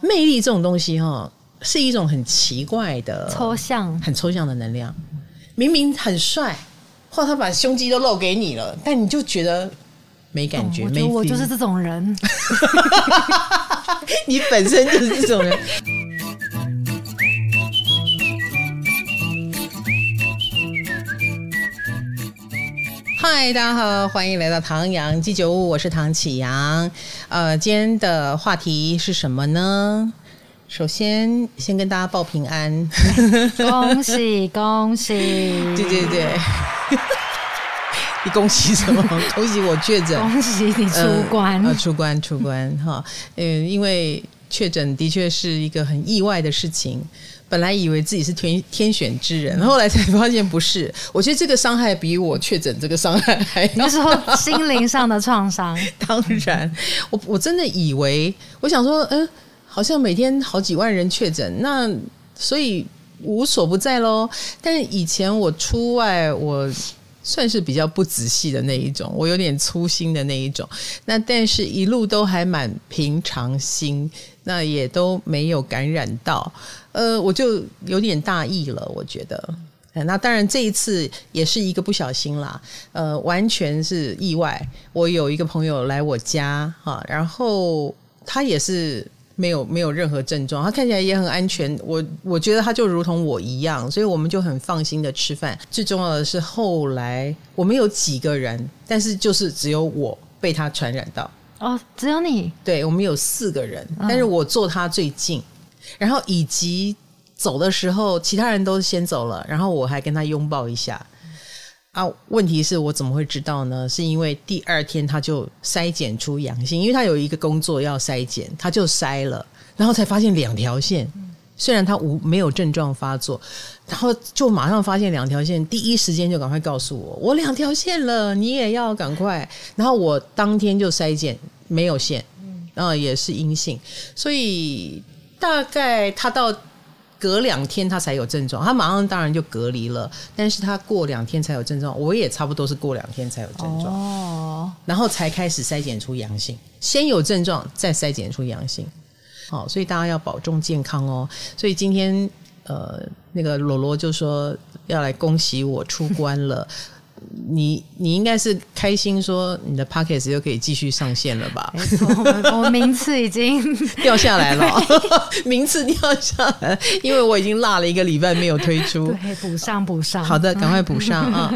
魅力这种东西哈，是一种很奇怪的抽象、很抽象的能量。明明很帅，或他把胸肌都露给你了，但你就觉得没感觉。哦、我没，我就是这种人。你本身就是这种人。嗨，大家好，欢迎来到唐阳鸡酒屋，我是唐启阳。呃，今天的话题是什么呢？首先，先跟大家报平安，恭喜恭喜！对对对，你恭喜什么？恭喜我确诊，恭喜你出关，呃、出关出关哈。嗯，因为确诊的确是一个很意外的事情。本来以为自己是天天选之人，后来才发现不是。我觉得这个伤害比我确诊这个伤害还那时候心灵上的创伤？当然，我我真的以为，我想说，嗯。好像每天好几万人确诊，那所以无所不在喽。但是以前我出外，我算是比较不仔细的那一种，我有点粗心的那一种。那但是一路都还蛮平常心，那也都没有感染到。呃，我就有点大意了，我觉得。那当然这一次也是一个不小心啦，呃，完全是意外。我有一个朋友来我家哈，然后他也是。没有没有任何症状，他看起来也很安全。我我觉得他就如同我一样，所以我们就很放心的吃饭。最重要的是后来我们有几个人，但是就是只有我被他传染到。哦，只有你？对，我们有四个人，但是我坐他最近，然后以及走的时候，其他人都先走了，然后我还跟他拥抱一下。啊，问题是我怎么会知道呢？是因为第二天他就筛检出阳性，因为他有一个工作要筛检，他就筛了，然后才发现两条线。虽然他无没有症状发作，然后就马上发现两条线，第一时间就赶快告诉我，我两条线了，你也要赶快。然后我当天就筛检没有线，然后也是阴性，所以大概他到。隔两天他才有症状，他马上当然就隔离了。但是他过两天才有症状，我也差不多是过两天才有症状，哦，然后才开始筛检出阳性，先有症状再筛检出阳性。好，所以大家要保重健康哦。所以今天呃，那个罗罗就说要来恭喜我出关了。你你应该是开心说你的 Podcast 又可以继续上线了吧？没错，我名次已经 掉下来了，名次掉下来，因为我已经落了一个礼拜没有推出，对，补上补上。好的，赶快补上 啊！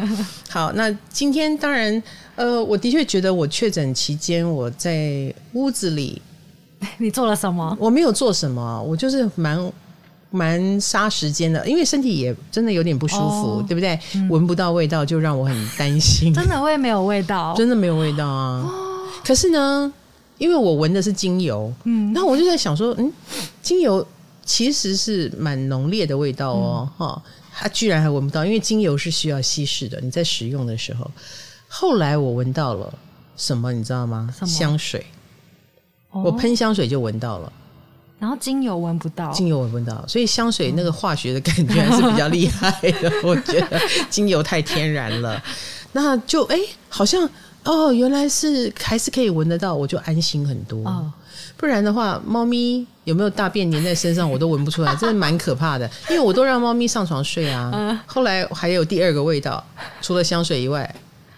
好，那今天当然，呃，我的确觉得我确诊期间我在屋子里，你做了什么？我没有做什么，我就是蛮。蛮杀时间的，因为身体也真的有点不舒服，哦、对不对？闻、嗯、不到味道就让我很担心。真的会没有味道？真的没有味道啊！哦、可是呢，因为我闻的是精油，嗯，然后我就在想说，嗯，精油其实是蛮浓烈的味道哦，哈、嗯，它居然还闻不到，因为精油是需要稀释的，你在使用的时候。后来我闻到了什么，你知道吗？香水，哦、我喷香水就闻到了。然后精油闻不到，精油闻不到，所以香水那个化学的感觉还是比较厉害的。我觉得精油太天然了，那就哎，好像哦，原来是还是可以闻得到，我就安心很多。哦、不然的话，猫咪有没有大便粘在身上，我都闻不出来，真的蛮可怕的。因为我都让猫咪上床睡啊。嗯、后来还有第二个味道，除了香水以外，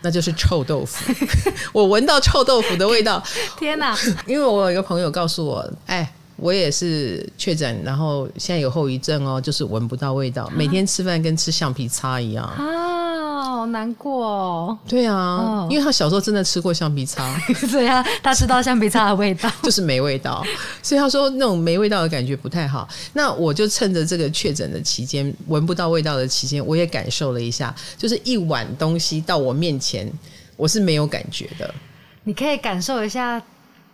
那就是臭豆腐。我闻到臭豆腐的味道，天哪！因为我有一个朋友告诉我，哎。我也是确诊，然后现在有后遗症哦，就是闻不到味道，每天吃饭跟吃橡皮擦一样啊，好难过哦。对啊，哦、因为他小时候真的吃过橡皮擦，对啊，他知道橡皮擦的味道 就是没味道，所以他说那种没味道的感觉不太好。那我就趁着这个确诊的期间，闻不到味道的期间，我也感受了一下，就是一碗东西到我面前，我是没有感觉的。你可以感受一下，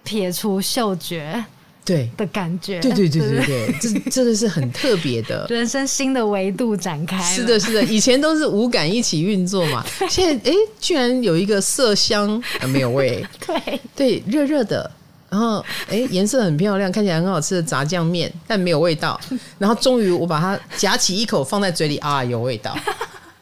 撇除嗅觉。对。的感觉，对对对对对，这 真的是很特别的，人生新的维度展开。是的，是的，以前都是五感一起运作嘛，现在哎，居然有一个色香啊，没有味，对。对，热热的，然后哎，颜色很漂亮，看起来很好吃的炸酱面，但没有味道。然后终于我把它夹起一口放在嘴里啊，有味道。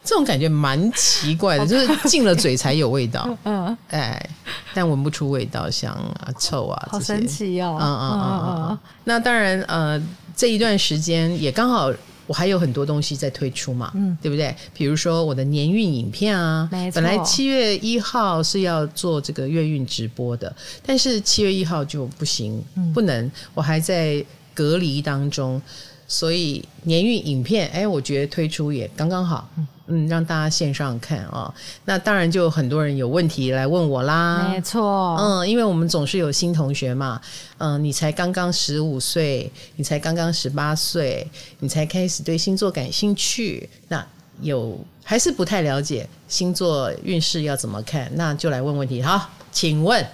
这种感觉蛮奇怪的，就是进了嘴才有味道，嗯，哎，但闻不出味道，香啊、臭啊，好神奇哦，嗯嗯嗯嗯。那当然，呃，这一段时间也刚好。我还有很多东西在推出嘛，嗯，对不对？比如说我的年运影片啊，没。本来七月一号是要做这个月运直播的，但是七月一号就不行，嗯，不能，我还在隔离当中。所以年运影片，哎，我觉得推出也刚刚好，嗯，让大家线上看啊、哦。那当然就很多人有问题来问我啦，没错，嗯，因为我们总是有新同学嘛，嗯，你才刚刚十五岁，你才刚刚十八岁，你才开始对星座感兴趣，那有还是不太了解星座运势要怎么看，那就来问问题。好，请问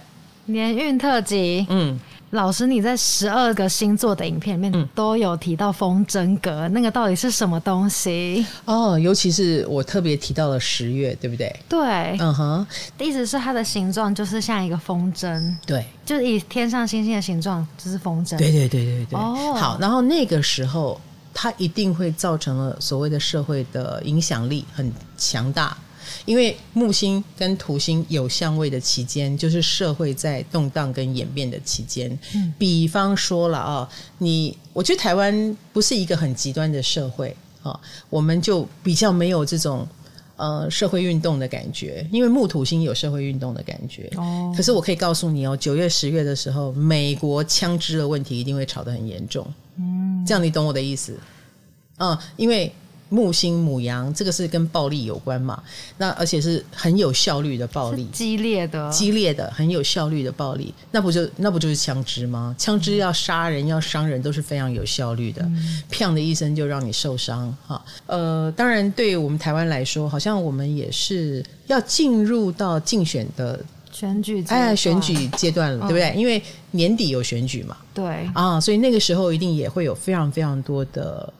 年运特辑，嗯。老师，你在十二个星座的影片里面都有提到风筝格，嗯，那个到底是什么东西？哦，尤其是我特别提到了十月，对不对？对，嗯哼，意思是它的形状就是像一个风筝，对，就是以天上星星的形状就是风筝，对对对对对。哦，好，然后那个时候它一定会造成了所谓的社会的影响力很强大。因为木星跟土星有相位的期间，就是社会在动荡跟演变的期间。嗯，比方说了啊，你我觉得台湾不是一个很极端的社会啊，我们就比较没有这种呃社会运动的感觉。因为木土星有社会运动的感觉。哦，可是我可以告诉你哦，九月十月的时候，美国枪支的问题一定会吵得很严重。嗯，这样你懂我的意思？嗯，因为。木星母羊，这个是跟暴力有关嘛？那而且是很有效率的暴力，激烈的、激烈的、很有效率的暴力。那不就那不就是枪支吗？枪支要杀人、要伤人都是非常有效率的，砰、嗯、的一声就让你受伤。哈，呃，当然对于我们台湾来说，好像我们也是要进入到竞选的选举哎选举阶段了，对不对？因为年底有选举嘛，对啊，所以那个时候一定也会有非常非常多的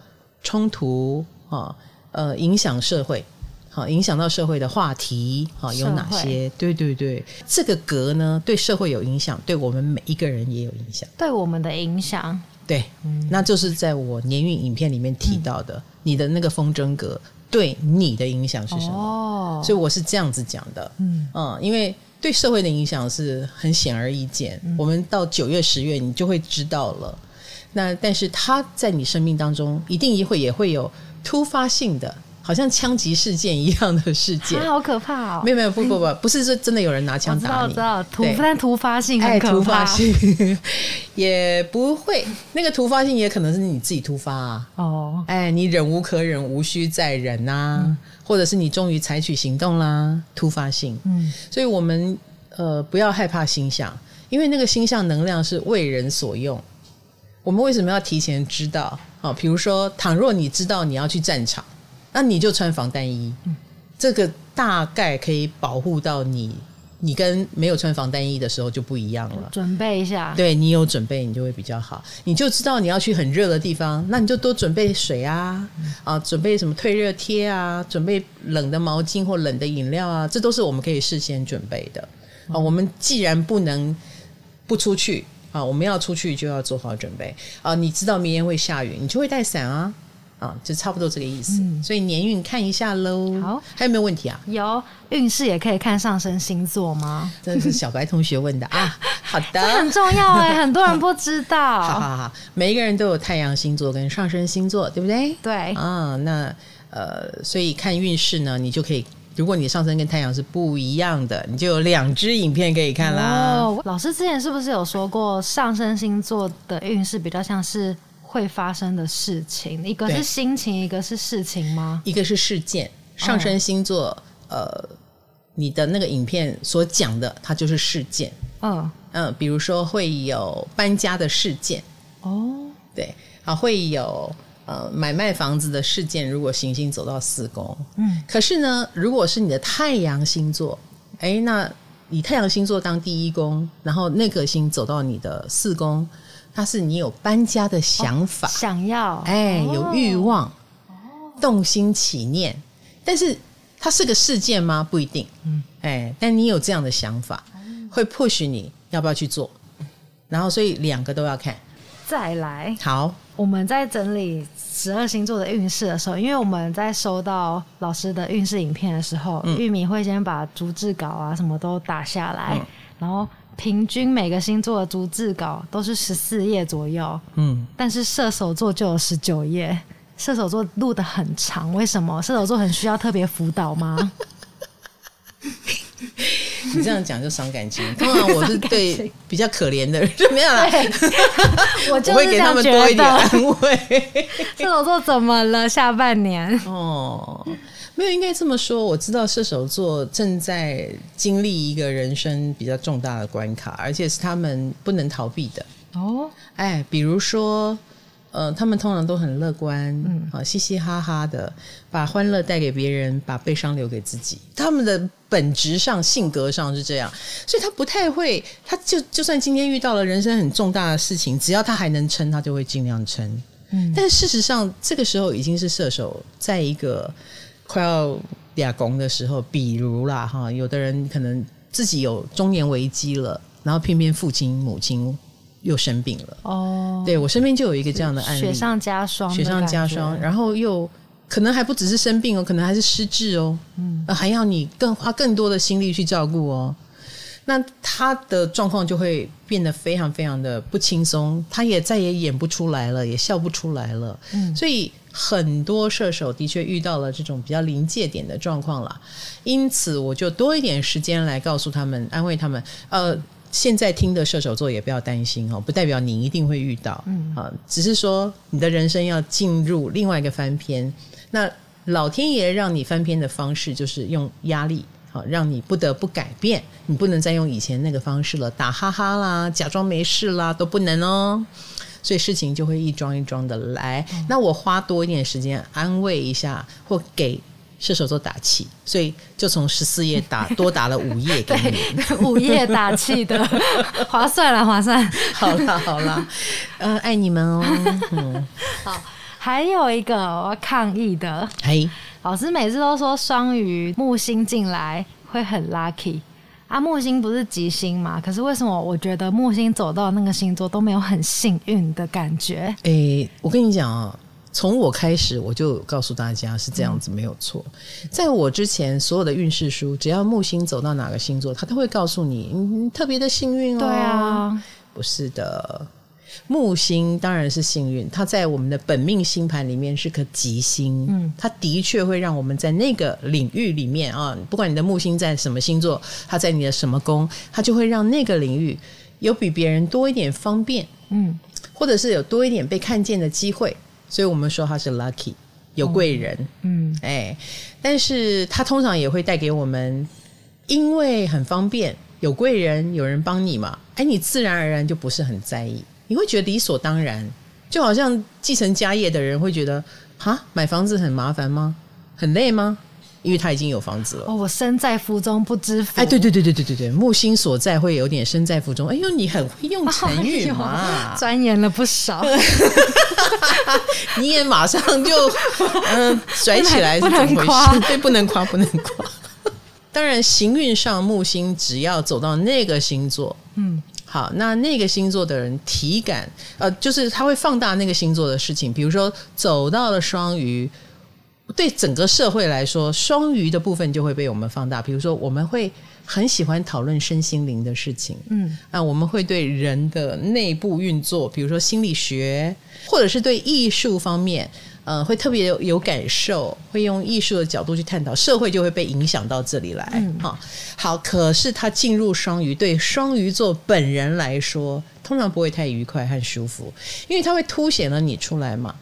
冲突。啊，呃，影响社会，好，影响到社会的话题，好，有哪些？对对对，这个格呢，对社会有影响，对我们每一个人也有影响，对我们的影响，对，嗯，那就是在我年运影片里面提到的，嗯，你的那个风筝格对你的影响是什么？哦，所以我是这样子讲的，嗯嗯，因为对社会的影响是很显而易见，嗯，我们到九月、十月，你就会知道了。那但是它在你生命当中，一定也会也会有。突发性的，好像枪击事件一样的事件，啊、好可怕哦！没有没有，不不不，不是说真的有人拿枪打你，我知道，知道突但突发性很可怕，突发性。也不会，那个突发性也可能是你自己突发啊。哦，哎，你忍无可忍，无需再忍呐、啊。嗯，或者是你终于采取行动啦，突发性。嗯，所以我们呃不要害怕星象，因为那个星象能量是为人所用。我们为什么要提前知道？好，比如说，倘若你知道你要去战场，那你就穿防弹衣，嗯，这个大概可以保护到你。你跟没有穿防弹衣的时候就不一样了。准备一下，对，你有准备，你就会比较好。你就知道你要去很热的地方，那你就多准备水啊，嗯，啊，准备什么退热贴啊，准备冷的毛巾或冷的饮料啊，这都是我们可以事先准备的。啊，我们既然不能不出去。啊，我们要出去就要做好准备啊！你知道明天会下雨，你就会带伞啊！啊，就差不多这个意思。嗯、所以年运看一下喽。好，还有没有问题啊？有，运势也可以看上升星座吗？这是小白同学问的啊。好的，这很重要哎，很多人不知道。好好好，每一个人都有太阳星座跟上升星座，对不对？对。啊，那呃，所以看运势呢，你就可以。如果你上升跟太阳是不一样的，你就有两支影片可以看啦。哦，老师之前是不是有说过，上升星座的运势比较像是会发生的事情？一个是心情，一个是事情吗？一个是事件。上升星座，哦，呃，你的那个影片所讲的，它就是事件。嗯嗯，比如说会有搬家的事件。哦，对，啊，会有。呃，买卖房子的事件，如果行星走到四宫，嗯，可是呢，如果是你的太阳星座，哎，那以太阳星座当第一宫，然后那颗星走到你的四宫，它是你有搬家的想法，哦、想要，哎，有欲望，哦，动心起念，但是它是个事件吗？不一定，嗯，哎，但你有这样的想法，会 push 你要不要去做，然后所以两个都要看，再来，好。我们在整理十二星座的运势的时候，因为我们在收到老师的运势影片的时候，嗯、玉米会先把逐字稿啊什么都打下来，嗯、然后平均每个星座的逐字稿都是十四页左右。嗯，但是射手座就有十九页，射手座录得很长，为什么？射手座很需要特别辅导吗？你这样讲就伤感情。通常我是对比较可怜的人，没有啦。我就会给他们多一点安慰。射手座怎么了？下半年哦，没有，应该这么说。我知道射手座正在经历一个人生比较重大的关卡，而且是他们不能逃避的。哦，哎，比如说。呃，他们通常都很乐观，嗯，啊，嘻嘻哈哈的，把欢乐带给别人，把悲伤留给自己。他们的本质上、性格上是这样，所以他不太会，他就就算今天遇到了人生很重大的事情，只要他还能撑，他就会尽量撑。嗯，但事实上，这个时候已经是射手在一个快要俩拱的时候，比如啦，哈，有的人可能自己有中年危机了，然后偏偏父亲母亲。又生病了。哦，对，我身边就有一个这样的案例，雪上加霜，雪上加霜，然后又可能还不只是生病哦，可能还是失智哦，嗯，还要你更花更多的心力去照顾哦，那他的状况就会变得非常非常的不轻松，他也再也演不出来了，也笑不出来了，嗯，所以很多射手的确遇到了这种比较临界点的状况了，因此我就多一点时间来告诉他们，安慰他们，呃。现在听的射手座也不要担心哦，不代表你一定会遇到，嗯啊，只是说你的人生要进入另外一个翻篇。那老天爷让你翻篇的方式就是用压力，好让你不得不改变，你不能再用以前那个方式了，打哈哈啦，假装没事啦，都不能哦。所以事情就会一桩一桩的来。嗯、那我花多一点时间安慰一下，或给。射手座打气，所以就从十四页打多打了五页给你，五页打气的，划算了，划算。好啦，好啦，呃，爱你们哦。嗯，好，还有一个我要抗议的，嘿，老师每次都说双鱼木星进来会很 lucky 啊，木星不是吉星嘛？可是为什么我觉得木星走到那个星座都没有很幸运的感觉？哎、欸，我跟你讲啊。从我开始，我就告诉大家是这样子，没有错。在我之前，所有的运势书，只要木星走到哪个星座，它都会告诉你，嗯，特别的幸运哦。对啊，不是的，木星当然是幸运，它在我们的本命星盘里面是颗吉星，嗯，它的确会让我们在那个领域里面啊，不管你的木星在什么星座，它在你的什么宫，它就会让那个领域有比别人多一点方便，嗯，或者是有多一点被看见的机会。所以我们说他是 lucky，有贵人，嗯，哎，但是他通常也会带给我们，因为很方便，有贵人，有人帮你嘛，哎，你自然而然就不是很在意，你会觉得理所当然，就好像继承家业的人会觉得，哈，买房子很麻烦吗？很累吗？因为他已经有房子了。哦，我身在福中不知福。哎，对对对对对对对，木星所在会有点身在福中。哎呦，你很会用成语嘛，钻研了不少。你也马上就 嗯、呃、甩起来是怎么回事？对，不能夸，不能夸。当然，行运上木星只要走到那个星座，嗯，好，那那个星座的人体感，呃，就是他会放大那个星座的事情。比如说，走到了双鱼。对整个社会来说，双鱼的部分就会被我们放大。比如说，我们会很喜欢讨论身心灵的事情，嗯，那我们会对人的内部运作，比如说心理学，或者是对艺术方面，呃，会特别有，有感受，会用艺术的角度去探讨，社会就会被影响到这里来。嗯，好，好，可是他进入双鱼，对双鱼座本人来说，通常不会太愉快和舒服，因为它会凸显了你出来嘛。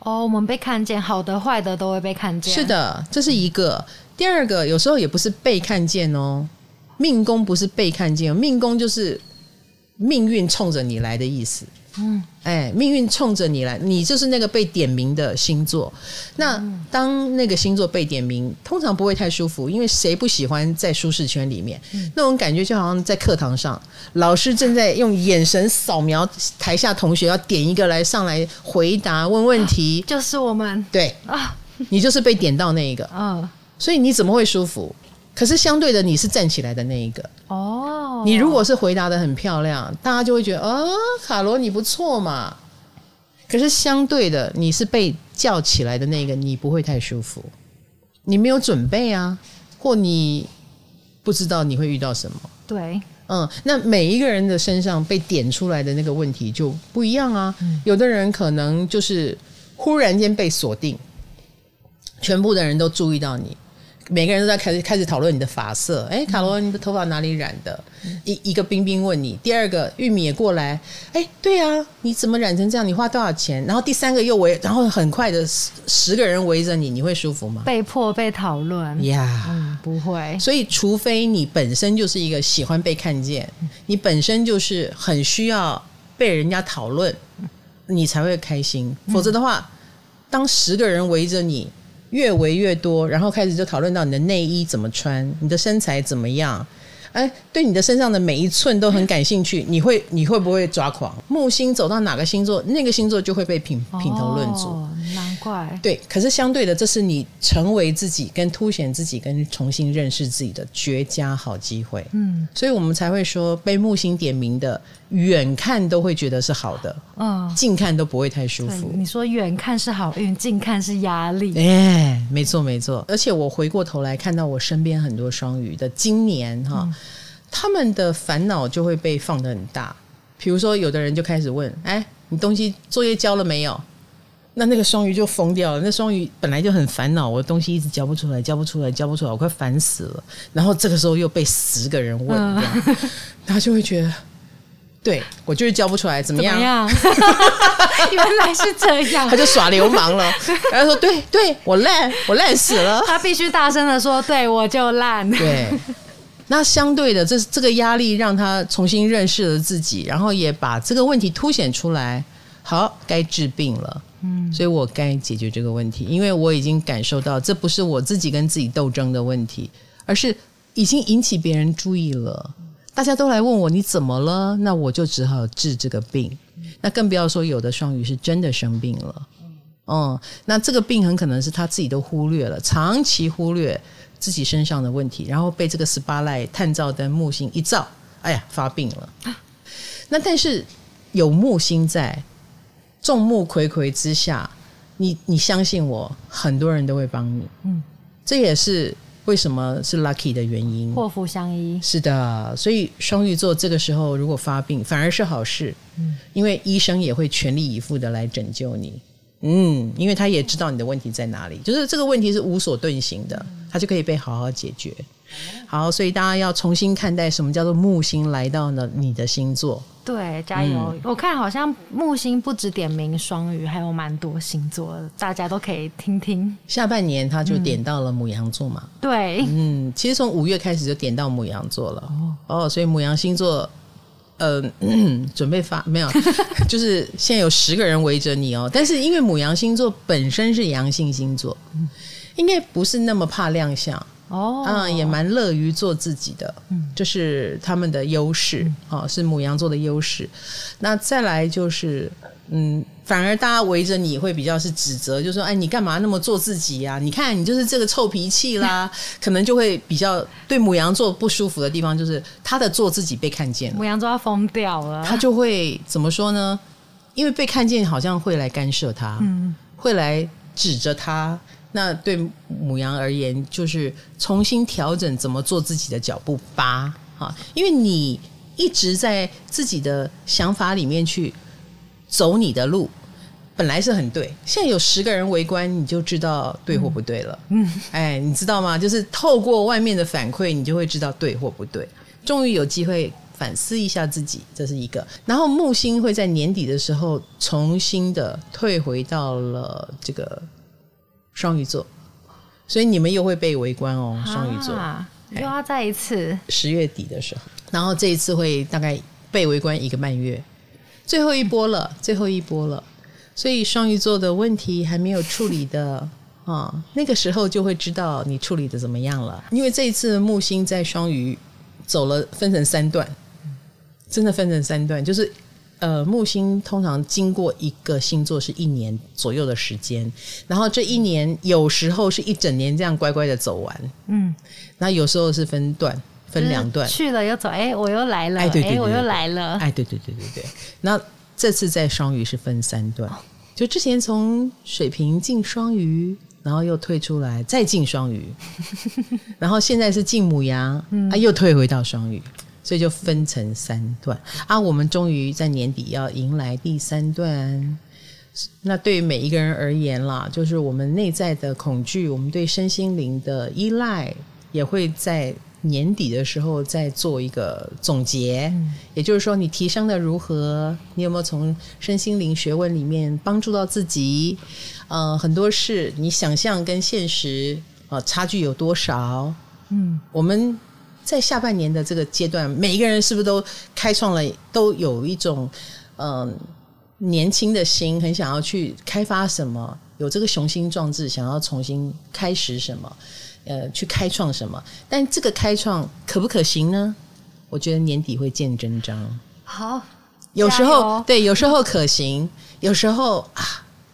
哦，我们被看见，好的坏的都会被看见。是的，这是一个。第二个，有时候也不是被看见哦，命宫不是被看见，命宫就是命运冲着你来的意思。嗯，哎，命运冲着你来，你就是那个被点名的星座。那当那个星座被点名，通常不会太舒服，因为谁不喜欢在舒适圈里面？嗯，那种感觉就好像在课堂上，老师正在用眼神扫描台下同学，要点一个来上来回答问问题，就是我们。对啊，你就是被点到那一个。啊，所以你怎么会舒服？可是相对的，你是站起来的那一个哦。你如果是回答的很漂亮，大家就会觉得哦，卡罗你不错嘛。可是相对的，你是被叫起来的那个，你不会太舒服，你没有准备啊，或你不知道你会遇到什么。对，嗯，那每一个人的身上被点出来的那个问题就不一样啊。嗯、有的人可能就是忽然间被锁定，全部的人都注意到你。每个人都在开始开始讨论你的发色，哎，卡罗，你的头发哪里染的？嗯、一一个冰冰问你，第二个玉米也过来，哎，对啊，你怎么染成这样？你花多少钱？然后第三个又围，然后很快的十十个人围着你，你会舒服吗？被迫被讨论呀，yeah, 嗯，不会。所以，除非你本身就是一个喜欢被看见，你本身就是很需要被人家讨论，你才会开心。否则的话，当十个人围着你。越围越多，然后开始就讨论到你的内衣怎么穿，你的身材怎么样？哎，对你的身上的每一寸都很感兴趣，你会你会不会抓狂？木星走到哪个星座，那个星座就会被品品头论足。哦，难怪。对，可是相对的，这是你成为自己、跟凸显自己、跟重新认识自己的绝佳好机会。嗯，所以我们才会说，被木星点名的，远看都会觉得是好的，嗯，近看都不会太舒服。你说远看是好运，近看是压力。哎，没错没错。而且我回过头来看到我身边很多双鱼的，今年哈。嗯他们的烦恼就会被放得很大，比如说，有的人就开始问：“哎，你东西作业交了没有？”那那个双鱼就疯掉了。那双鱼本来就很烦恼，我的东西一直交不出来，交不出来，交不出来，我快烦死了。然后这个时候又被十个人问，这样，他就会觉得：“对我就是交不出来，怎么样？”怎么样 原来是这样，他就耍流氓了。然后说：“对对，我烂，我烂死了。”他必须大声的说：“对我就烂。”对。那相对的，这这个压力让他重新认识了自己，然后也把这个问题凸显出来。好，该治病了，嗯，所以我该解决这个问题，因为我已经感受到这不是我自己跟自己斗争的问题，而是已经引起别人注意了。大家都来问我你怎么了，那我就只好治这个病。那更不要说有的双鱼是真的生病了，嗯，那这个病很可能是他自己都忽略了，长期忽略。自己身上的问题，然后被这个 spotlight 探照灯木星一照，哎呀，发病了。那但是有木星在，众目睽睽之下，你你相信我，很多人都会帮你。嗯，这也是为什么是 lucky 的原因。祸福相依。是的，所以双鱼座这个时候如果发病，反而是好事。嗯，因为医生也会全力以赴的来拯救你。嗯，因为他也知道你的问题在哪里，就是这个问题是无所遁形的，他就可以被好好解决。好，所以大家要重新看待什么叫做木星来到了你的星座。对，加油！嗯、我看好像木星不止点名双鱼，还有蛮多星座，大家都可以听听。下半年他就点到了母羊座嘛？嗯、对，嗯，其实从五月开始就点到母羊座了。哦，哦，所以母羊星座。呃，准备发没有？就是现在有十个人围着你哦。但是因为母羊星座本身是阳性星座，应该不是那么怕亮相哦。嗯，也蛮乐于做自己的，嗯，这是他们的优势哦，是母羊座的优势。那再来就是。嗯，反而大家围着你会比较是指责，就说：“哎，你干嘛那么做自己呀？你看你就是这个臭脾气啦。”可能就会比较对母羊座不舒服的地方，就是他的做自己被看见了。牡羊座要疯掉了，他就会怎么说呢？因为被看见，好像会来干涉他，嗯，会来指着他。那对母羊而言，就是重新调整怎么做自己的脚步吧。哈，因为你一直在自己的想法里面去。走你的路，本来是很对，现在有十个人围观，你就知道对或不对了。嗯，哎，你知道吗？就是透过外面的反馈，你就会知道对或不对。终于有机会反思一下自己，这是一个。然后木星会在年底的时候重新的退回到了这个双鱼座，所以你们又会被围观哦。双鱼座又要再一次十月底的时候，然后这一次会大概被围观一个半月。最后一波了，最后一波了，所以双鱼座的问题还没有处理的啊、哦，那个时候就会知道你处理的怎么样了。因为这一次木星在双鱼走了，分成三段，真的分成三段，就是呃，木星通常经过一个星座是一年左右的时间，然后这一年有时候是一整年这样乖乖的走完，嗯，那有时候是分段。分两段，去了又走，哎，我又来了，哎，对对我又来了，哎，对对对对对。那这次在双鱼是分三段，就之前从水瓶进双鱼，然后又退出来，再进双鱼，然后现在是进母羊，嗯、啊，又退回到双鱼，所以就分成三段啊。我们终于在年底要迎来第三段。那对于每一个人而言啦，就是我们内在的恐惧，我们对身心灵的依赖，也会在年底的时候再做一个总结。嗯、也就是说，你提升的如何？你有没有从身心灵学问里面帮助到自己？呃，很多事你想象跟现实啊、呃、差距有多少？嗯，我们在下半年的这个阶段，每一个人是不是都开创了，都有一种嗯。呃年轻的心很想要去开发什么，有这个雄心壮志，想要重新开始什么，呃，去开创什么。但这个开创可不可行呢？我觉得年底会见真章。好，有时候对，有时候可行，有时候啊，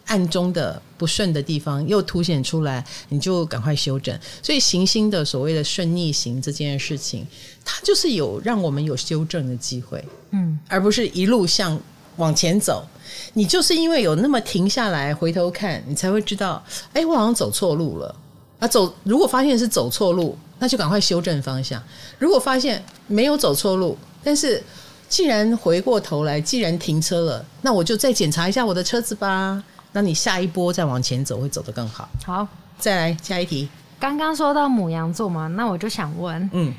暗中的不顺的地方又凸显出来，你就赶快修正。所以行星的所谓的顺逆行这件事情，它就是有让我们有修正的机会，嗯，而不是一路向。往前走，你就是因为有那么停下来回头看，你才会知道，哎，我好像走错路了啊！走，如果发现是走错路，那就赶快修正方向；如果发现没有走错路，但是既然回过头来，既然停车了，那我就再检查一下我的车子吧。那你下一波再往前走，会走得更好。好，再来下一题。刚刚说到母羊座嘛，那我就想问，嗯，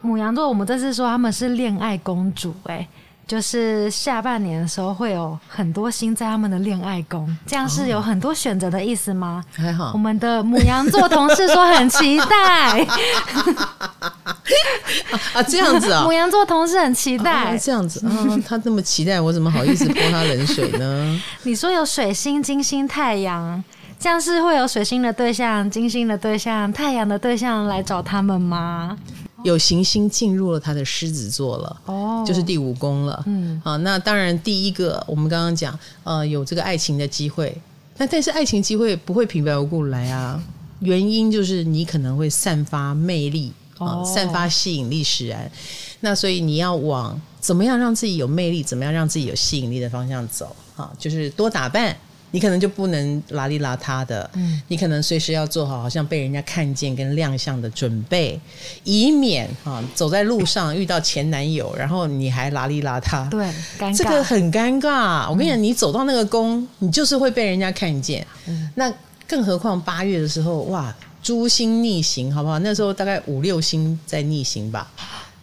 母羊座，我们这次说他们是恋爱公主，欸，诶。就是下半年的时候会有很多星在他们的恋爱宫，这样是有很多选择的意思吗？还好，我们的母羊座同事说很期待 啊，这样子啊，牡羊座同事很期待，这样子啊，他这么期待，我怎么好意思泼他冷水呢？你说有水星、金星、太阳，这样是会有水星的对象、金星的对象、太阳的对象来找他们吗？有行星进入了他的狮子座了，哦，就是第五宫了。嗯，啊，那当然，第一个我们刚刚讲，呃，有这个爱情的机会，那但是爱情机会不会平白无故来啊？原因就是你可能会散发魅力啊，散发吸引力使然。那所以你要往怎么样让自己有魅力，怎么样让自己有吸引力的方向走啊，就是多打扮。你可能就不能邋里邋遢的，嗯，你可能随时要做好好像被人家看见跟亮相的准备，以免啊走在路上遇到前男友，然后你还邋里邋遢，对，尴尬，这个很尴尬。我跟你讲，你走到那个宫，你就是会被人家看见。嗯，那更何况八月的时候，哇，诸星逆行，好不好？那时候大概五六星在逆行吧。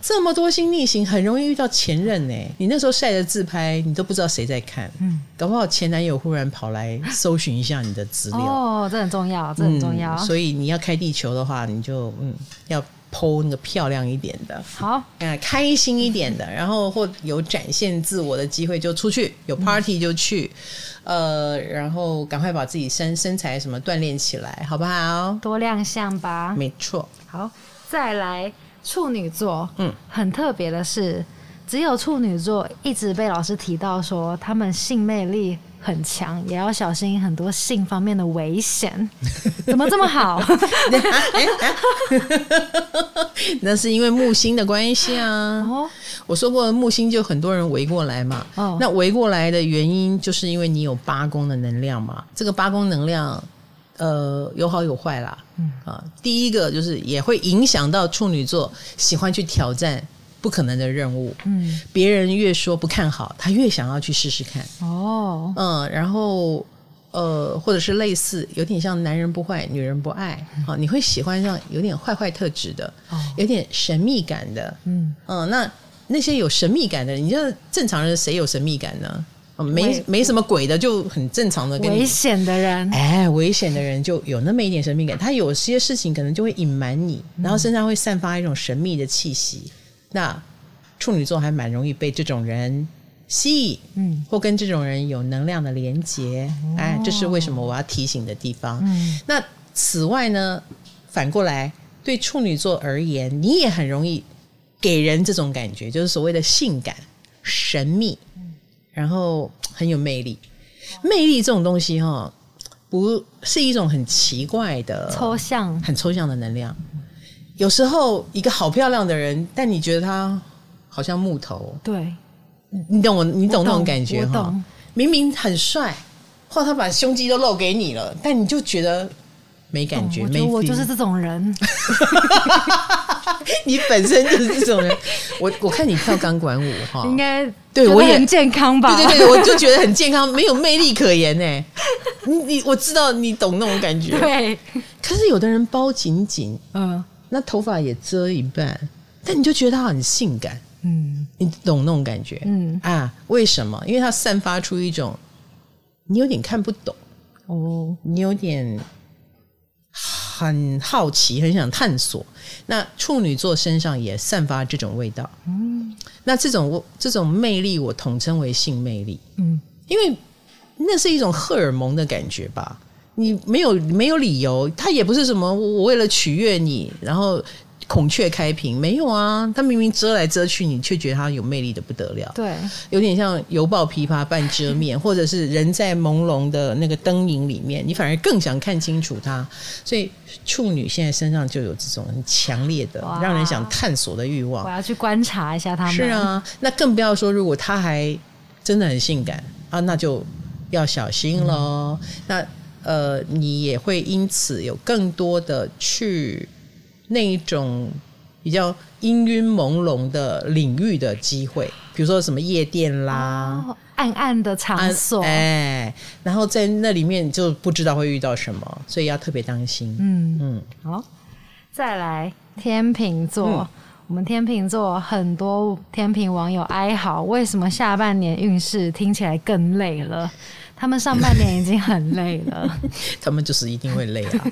这么多星逆行，很容易遇到前任呢。你那时候晒的自拍，你都不知道谁在看。嗯，搞不好前男友忽然跑来搜寻一下你的资料。哦，这很重要，这很重要。嗯，所以你要开地球的话，你就嗯要 po 那个漂亮一点的，好，嗯，开心一点的，然后或有展现自我的机会就出去，有 party 就去，嗯、呃，然后赶快把自己身身材什么锻炼起来，好不好？多亮相吧。没错。好，再来。处女座，嗯，很特别的是，只有处女座一直被老师提到说他们性魅力很强，也要小心很多性方面的危险。怎么这么好？那是因为木星的关系啊。哦，我说过木星就很多人围过来嘛。哦，那围过来的原因就是因为你有八宫的能量嘛。这个八宫能量。呃，有好有坏啦，嗯啊，第一个就是也会影响到处女座喜欢去挑战不可能的任务，嗯，别人越说不看好，他越想要去试试看，哦，嗯，然后呃，或者是类似有点像男人不坏，女人不爱，啊，你会喜欢上有点坏坏特质的，哦，有点神秘感的，嗯。嗯，那那些有神秘感的人，你知道正常人谁有神秘感呢？没没什么鬼的，就很正常的跟你。危险的人，哎，危险的人就有那么一点神秘感。他有些事情可能就会隐瞒你，然后身上会散发一种神秘的气息。嗯、那处女座还蛮容易被这种人吸引，嗯，或跟这种人有能量的连接。哦、哎，这是为什么我要提醒的地方。嗯、那此外呢，反过来对处女座而言，你也很容易给人这种感觉，就是所谓的性感、神秘。然后很有魅力，魅力这种东西哈，不是一种很奇怪的抽象、很抽象的能量。有时候一个好漂亮的人，但你觉得他好像木头。对，你懂我，你懂那种感觉哈？明明很帅，或他把胸肌都露给你了，但你就觉得没感觉。没，我就是这种人。你本身就是这种人。我我看你跳钢管舞哈，应该对我也很健康吧？对对对，我就觉得很健康，没有魅力可言呢。你你我知道你懂那种感觉。对。可是有的人包紧紧，嗯，那头发也遮一半，但你就觉得他很性感。嗯，你懂那种感觉？嗯啊，为什么？因为他散发出一种。你有点看不懂哦，你有点很好奇，很想探索。那处女座身上也散发这种味道，嗯，那这种这种魅力，我统称为性魅力，嗯，因为那是一种荷尔蒙的感觉吧。你没有没有理由，他也不是什么我为了取悦你，然后。孔雀开屏没有啊？他明明遮来遮去，你却觉得他有魅力的不得了。对，有点像犹抱琵琶半遮面，或者是人在朦胧的那个灯影里面，你反而更想看清楚他。所以处女现在身上就有这种很强烈的、让人想探索的欲望。我要去观察一下他们。是啊，那更不要说如果他还真的很性感啊，那就要小心喽。嗯、那呃，你也会因此有更多的去。那一种比较氤氲朦胧的领域的机会，比如说什么夜店啦，哦、暗暗的场所，哎，然后在那里面就不知道会遇到什么，所以要特别当心。嗯嗯，好，再来天秤座，嗯、我们天秤座很多天秤网友哀嚎，为什么下半年运势听起来更累了？他们上半年已经很累了，他们就是一定会累啊。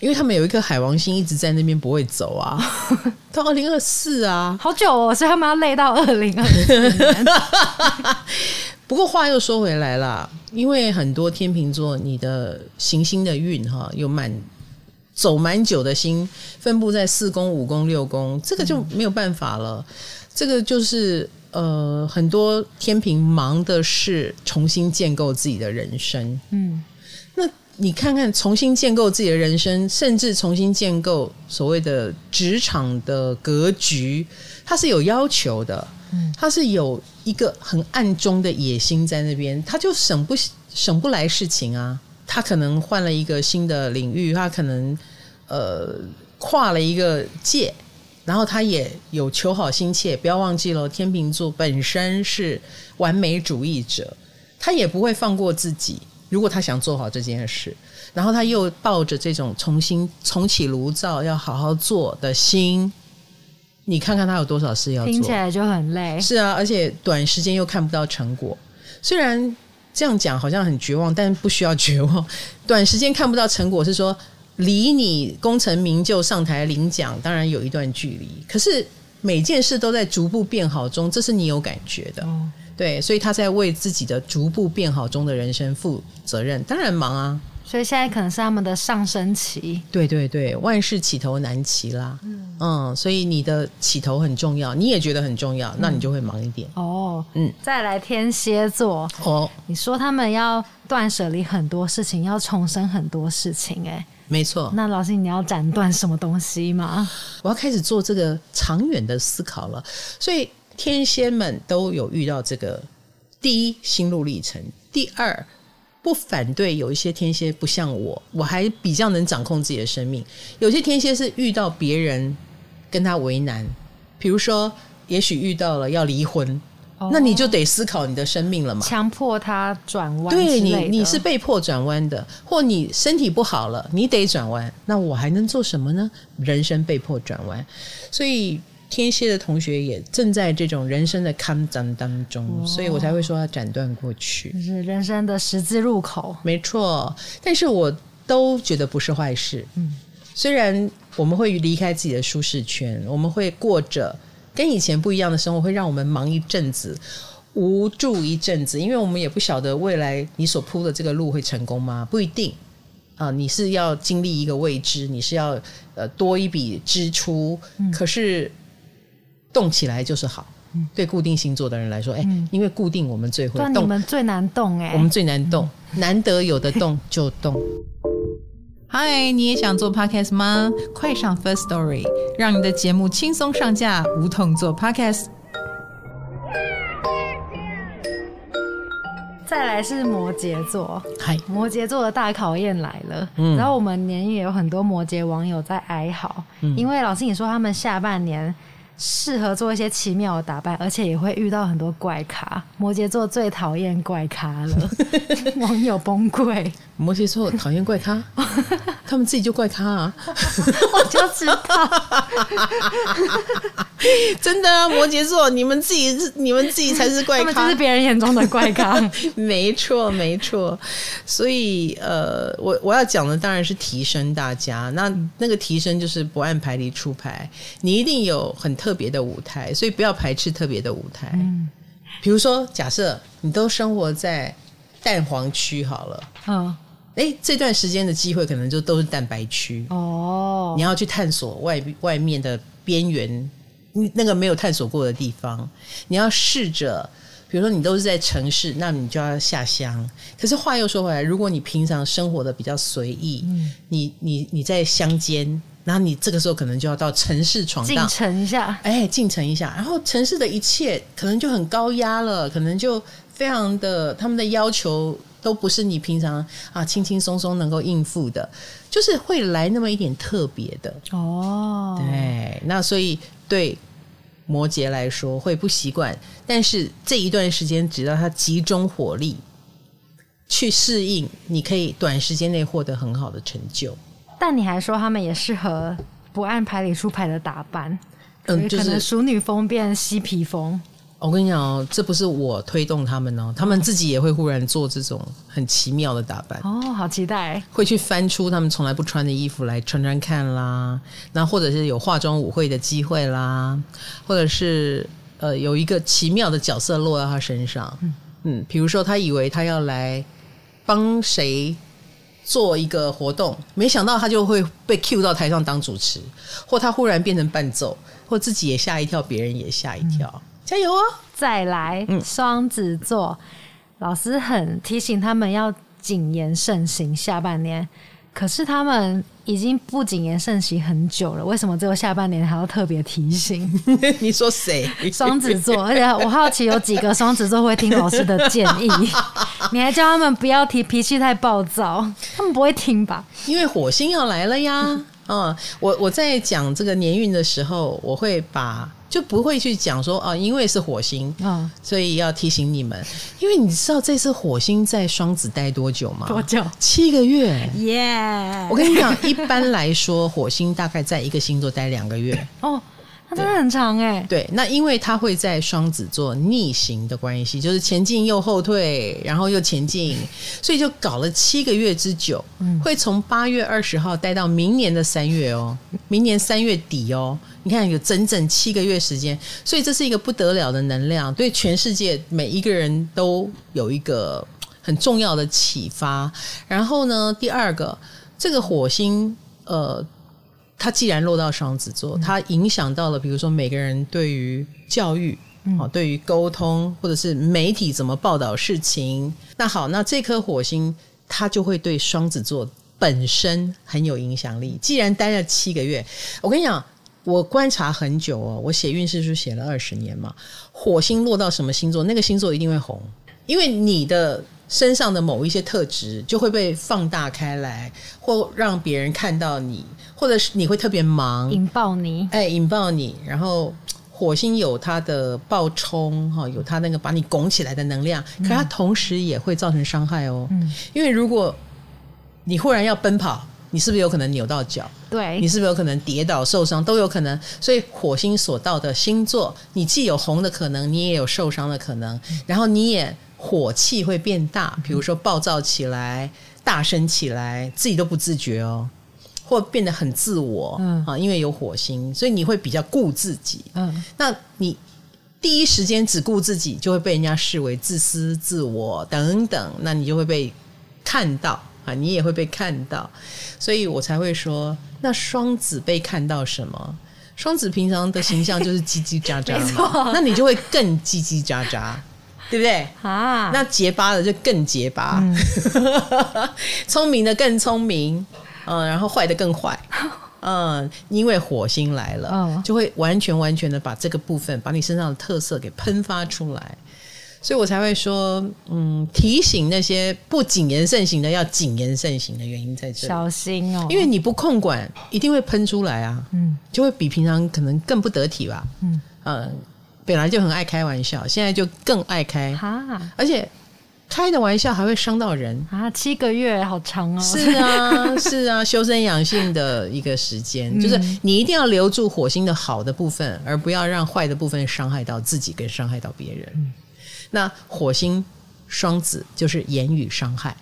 因为他们有一颗海王星一直在那边不会走啊，到二零二四啊，好久哦，所以他们要累到二零二四。不过话又说回来了，因为很多天秤座，你的行星的运哈有蛮走蛮久的星分布在四宫、五宫、六宫，这个就没有办法了。嗯、这个就是呃，很多天秤忙的是重新建构自己的人生。嗯，那。你看看，重新建构自己的人生，甚至重新建构所谓的职场的格局，它是有要求的。嗯，它是有一个很暗中的野心在那边，他就省不省不来事情啊。他可能换了一个新的领域，他可能呃跨了一个界，然后他也有求好心切。不要忘记了，天秤座本身是完美主义者，他也不会放过自己。如果他想做好这件事，然后他又抱着这种重新重启炉灶要好好做的心，你看看他有多少事要做，听起来就很累。是啊，而且短时间又看不到成果。虽然这样讲好像很绝望，但不需要绝望。短时间看不到成果是说离你功成名就上台领奖当然有一段距离，可是每件事都在逐步变好中，这是你有感觉的。哦对，所以他在为自己的逐步变好中的人生负责任，当然忙啊。所以现在可能是他们的上升期。对对对，万事起头难期啦。嗯，嗯，所以你的起头很重要，你也觉得很重要，那你就会忙一点。嗯、哦，嗯，再来天蝎座。哦，你说他们要断舍离很多事情，要重生很多事情，哎，没错。那老师，你要斩断什么东西吗？我要开始做这个长远的思考了，所以。天蝎们都有遇到这个第一心路历程，第二不反对有一些天蝎不像我，我还比较能掌控自己的生命。有些天蝎是遇到别人跟他为难，比如说也许遇到了要离婚，哦、那你就得思考你的生命了嘛，强迫他转弯，对你你是被迫转弯的，或你身体不好了，你得转弯，那我还能做什么呢？人生被迫转弯，所以。天蝎的同学也正在这种人生的坎当当中，哦、所以我才会说要斩断过去，就是人生的十字路口。没错，但是我都觉得不是坏事。嗯，虽然我们会离开自己的舒适圈，我们会过着跟以前不一样的生活，会让我们忙一阵子，无助一阵子，因为我们也不晓得未来你所铺的这个路会成功吗？不一定。啊、呃，你是要经历一个未知，你是要呃多一笔支出，嗯、可是。动起来就是好，对固定星座的人来说，哎、欸，因为固定我们最会动，你们最难动哎，我们最难动，难得有的动就动。嗨，你也想做 podcast 吗？快上 First Story，让你的节目轻松上架，无痛做 podcast。再来是摩羯座，嗨，摩羯座的大考验来了。嗯，然后我们年运也有很多摩羯网友在哀嚎，嗯、因为老师你说他们下半年。适合做一些奇妙的打扮，而且也会遇到很多怪咖。摩羯座最讨厌怪咖了，网友崩溃。摩羯座讨厌怪咖，他们自己就怪咖啊！我就知道，真的啊！摩羯座，你们自己是你们自己才是怪咖，他们就是别人眼中的怪咖。没错，没错。所以呃，我我要讲的当然是提升大家。那那个提升就是不按牌理出牌，你一定有很特别的舞台，所以不要排斥特别的舞台。嗯，比如说，假设你都生活在蛋黄区好了，嗯。哎，这段时间的机会可能就都是蛋白区哦。你要去探索外外面的边缘，那个没有探索过的地方。你要试着，比如说你都是在城市，那你就要下乡。可是话又说回来，如果你平常生活的比较随意，嗯、你你你在乡间，然后你这个时候可能就要到城市闯荡，进城一下。哎，进城一下，然后城市的一切可能就很高压了，可能就非常的他们的要求。都不是你平常啊轻轻松松能够应付的，就是会来那么一点特别的哦。对，那所以对摩羯来说会不习惯，但是这一段时间只要他集中火力去适应，你可以短时间内获得很好的成就。但你还说他们也适合不按牌理出牌的打扮，嗯，就是、可能淑女风变嬉皮风。我跟你讲哦，这不是我推动他们哦，他们自己也会忽然做这种很奇妙的打扮哦，好期待！会去翻出他们从来不穿的衣服来穿穿看啦，那或者是有化妆舞会的机会啦，或者是呃有一个奇妙的角色落到他身上，嗯嗯，比如说他以为他要来帮谁做一个活动，没想到他就会被 cue 到台上当主持，或他忽然变成伴奏，或自己也吓一跳，别人也吓一跳。嗯加油哦！再来，双子座、嗯、老师很提醒他们要谨言慎行。下半年，可是他们已经不谨言慎行很久了，为什么只有下半年还要特别提醒？你说谁？双子座，而且我好奇有几个双子座会听老师的建议。你还叫他们不要提脾气太暴躁，他们不会听吧？因为火星要来了呀。嗯，我我在讲这个年运的时候，我会把。就不会去讲说啊，因为是火星，嗯，所以要提醒你们，因为你知道这次火星在双子待多久吗？多久？七个月。耶！Yeah. 我跟你讲，一般来说，火星大概在一个星座待两个月。哦。真的很长哎、欸，对，那因为它会在双子座逆行的关系，就是前进又后退，然后又前进，所以就搞了七个月之久，嗯、会从八月二十号待到明年的三月哦，明年三月底哦，你看有整整七个月时间，所以这是一个不得了的能量，对全世界每一个人都有一个很重要的启发。然后呢，第二个，这个火星呃。它既然落到双子座，它影响到了，比如说每个人对于教育，好，对于沟通，或者是媒体怎么报道事情。那好，那这颗火星它就会对双子座本身很有影响力。既然待了七个月，我跟你讲，我观察很久哦，我写运势书写了二十年嘛。火星落到什么星座，那个星座一定会红，因为你的。身上的某一些特质就会被放大开来，或让别人看到你，或者是你会特别忙，引爆你，哎，引爆你。然后火星有它的爆冲，哈，有它那个把你拱起来的能量，可它同时也会造成伤害哦。嗯，因为如果你忽然要奔跑，你是不是有可能扭到脚？对，你是不是有可能跌倒受伤都有可能。所以火星所到的星座，你既有红的可能，你也有受伤的可能，然后你也。火气会变大，比如说暴躁起来、大声起来，自己都不自觉哦，或变得很自我，嗯。啊，因为有火星，所以你会比较顾自己，嗯，那你第一时间只顾自己，就会被人家视为自私、自我等等，那你就会被看到啊，你也会被看到，所以我才会说，那双子被看到什么？双子平常的形象就是叽叽喳喳嘛，那你就会更叽叽喳喳。对不对？啊？那结巴的就更结巴，嗯、聪明的更聪明，嗯，然后坏的更坏，嗯，因为火星来了，嗯、就会完全完全的把这个部分，把你身上的特色给喷发出来。所以我才会说，嗯，提醒那些不谨言慎行的要谨言慎行的原因在这里，小心哦，因为你不控管，一定会喷出来啊，嗯，就会比平常可能更不得体吧，嗯，呃，本来就很爱开玩笑，现在就更爱开，哈，而且。开的玩笑还会伤到人啊！七个月好长哦。是啊，是啊，修身养性的一个时间，嗯、就是你一定要留住火星的好的部分，而不要让坏的部分伤害到自己，跟伤害到别人。嗯、那火星双子就是言语伤害，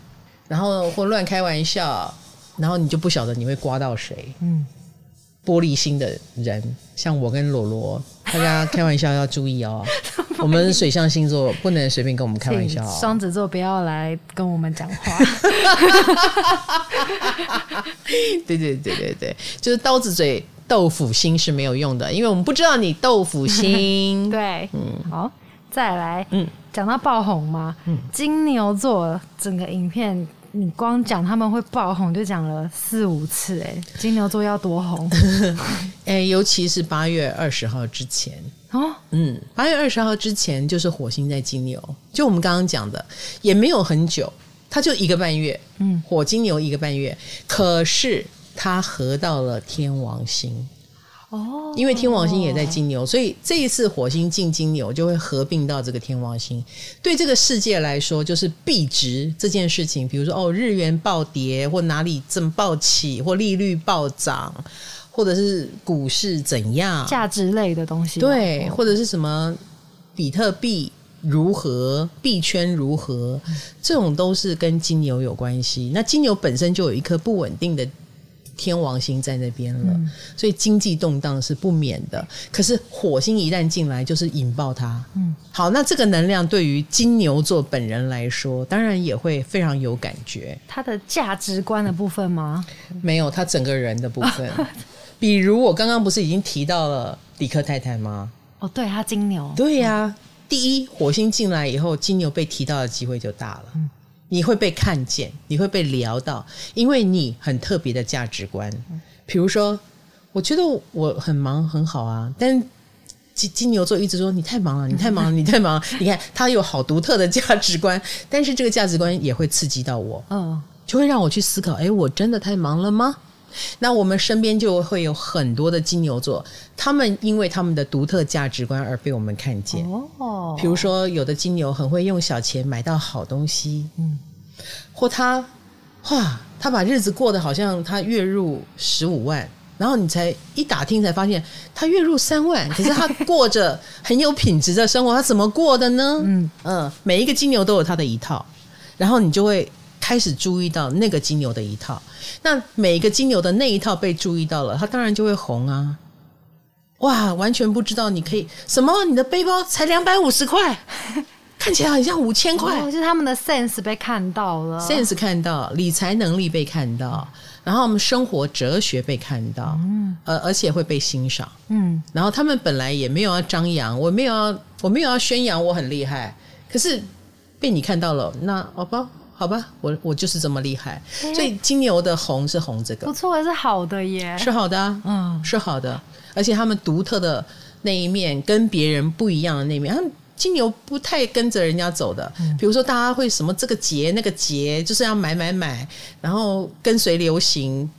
然后或乱开玩笑，然后你就不晓得你会刮到谁。嗯。玻璃心的人，像我跟罗罗，大家开玩笑要注意哦。我们水象星座不能随便跟我们开玩笑哦。双子座不要来跟我们讲话。对对对对对，就是刀子嘴豆腐心是没有用的，因为我们不知道你豆腐心。对，嗯，好，再来，嗯，讲到爆红吗？嗯，金牛座整个影片。你光讲他们会爆红，就讲了四五次哎，金牛座要多红。哎，尤其是八月二十号之前。哦，嗯，八月二十号之前就是火星在金牛，就我们刚刚讲的也没有很久，它就一个半月，嗯，火金牛一个半月，可是它合到了天王星。哦，因为天王星也在金牛，所以这一次火星进金牛就会合并到这个天王星。对这个世界来说，就是币值这件事情，比如说哦，日元暴跌，或哪里正暴起，或利率暴涨，或者是股市怎样，价值类的东西，对，或者是什么比特币如何，币圈如何，这种都是跟金牛有关系。那金牛本身就有一颗不稳定的。天王星在那边了，嗯、所以经济动荡是不免的。可是火星一旦进来，就是引爆它。嗯，好，那这个能量对于金牛座本人来说，当然也会非常有感觉。他的价值观的部分吗？没有，他整个人的部分。比如我刚刚不是已经提到了李克太太吗？哦，对，他金牛。对呀、啊，嗯、第一，火星进来以后，金牛被提到的机会就大了。嗯你会被看见，你会被聊到，因为你很特别的价值观。比如说，我觉得我很忙很好啊，但金金牛座一直说你太忙了，你太忙了，你太忙了。你看他有好独特的价值观，但是这个价值观也会刺激到我，嗯，就会让我去思考：哎，我真的太忙了吗？那我们身边就会有很多的金牛座，他们因为他们的独特价值观而被我们看见。哦，比如说有的金牛很会用小钱买到好东西，嗯，或他哇，他把日子过得好像他月入十五万，然后你才一打听才发现他月入三万，可是他过着很有品质的生活，他怎么过的呢？嗯嗯，每一个金牛都有他的一套，然后你就会。开始注意到那个金牛的一套，那每一个金牛的那一套被注意到了，他当然就会红啊！哇，完全不知道你可以什么？你的背包才两百五十块，看起来很像五千块。就是他们的 sense 被看到了，sense 看到，理财能力被看到，然后我们生活哲学被看到，嗯，而而且会被欣赏，嗯，然后他们本来也没有要张扬，我没有要，我没有要宣扬我很厉害，可是被你看到了，那好吧。好吧，我我就是这么厉害，欸、所以金牛的红是红这个，不错，是好的耶，是好的，啊，嗯，是好的，而且他们独特的那一面，跟别人不一样的那一面，他们金牛不太跟着人家走的，嗯、比如说大家会什么这个节那个节，就是要买买买，然后跟随流行，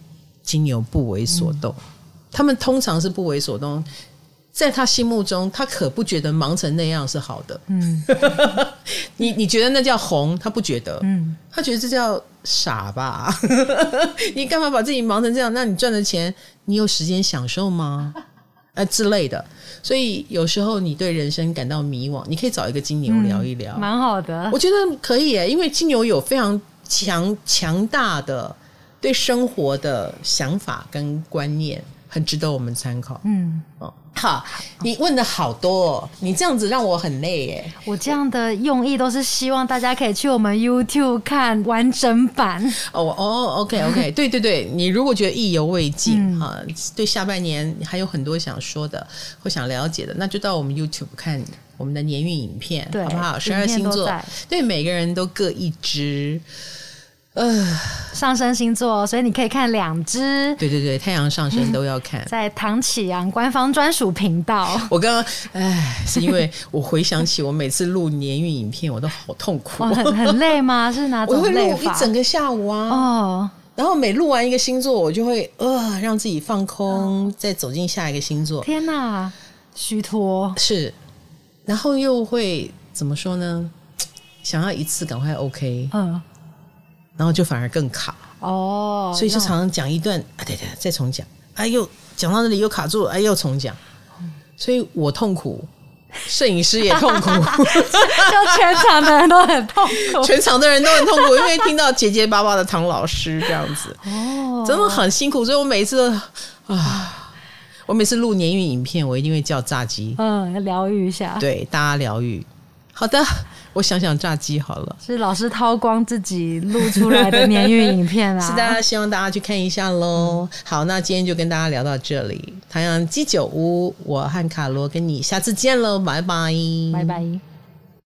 金牛不为所动，嗯、他们通常是不为所动。在他心目中，他可不觉得忙成那样是好的。嗯，你你觉得那叫红，他不觉得。嗯，他觉得这叫傻吧？你干嘛把自己忙成这样？那你赚的钱，你有时间享受吗？呃之类的。所以有时候你对人生感到迷惘，你可以找一个金牛聊一聊，蛮、嗯、好的。我觉得可以耶，因为金牛有非常强强大的对生活的想法跟观念，很值得我们参考。嗯，哦。好，你问的好多哦，你这样子让我很累耶。我这样的用意都是希望大家可以去我们 YouTube 看完整版。哦哦，OK OK，对对对，你如果觉得意犹未尽哈，嗯、对下半年还有很多想说的或想了解的，那就到我们 YouTube 看我们的年运影片，好不好？十二星座，对每个人都各一支。呃。上升星座，所以你可以看两只。对对对，太阳上升都要看，在唐启阳官方专属频道。我刚刚哎，是因为我回想起我每次录年运影片，我都好痛苦，很很累吗？是哪种累？我会录一整个下午啊。哦。然后每录完一个星座，我就会呃让自己放空，哦、再走进下一个星座。天哪，虚脱是，然后又会怎么说呢？想要一次赶快 OK，嗯，然后就反而更卡。哦，所以就常常讲一段啊，对对，再重讲，哎又讲到那里又卡住了，哎又重讲，所以我痛苦。摄影师也痛苦，就全场的人都很痛苦，全场的人都很痛苦，因为听到结结巴巴的唐老师这样子，哦，真的很辛苦。所以我每次都啊，我每次录年运影片，我一定会叫炸鸡，嗯，要疗愈一下，对，大家疗愈。好的，我想想炸鸡好了。是老师掏光自己录出来的年运影片啊！是的，希望大家去看一下喽。嗯、好，那今天就跟大家聊到这里。唐阳鸡酒屋，我和卡罗跟你下次见喽，拜拜，拜拜。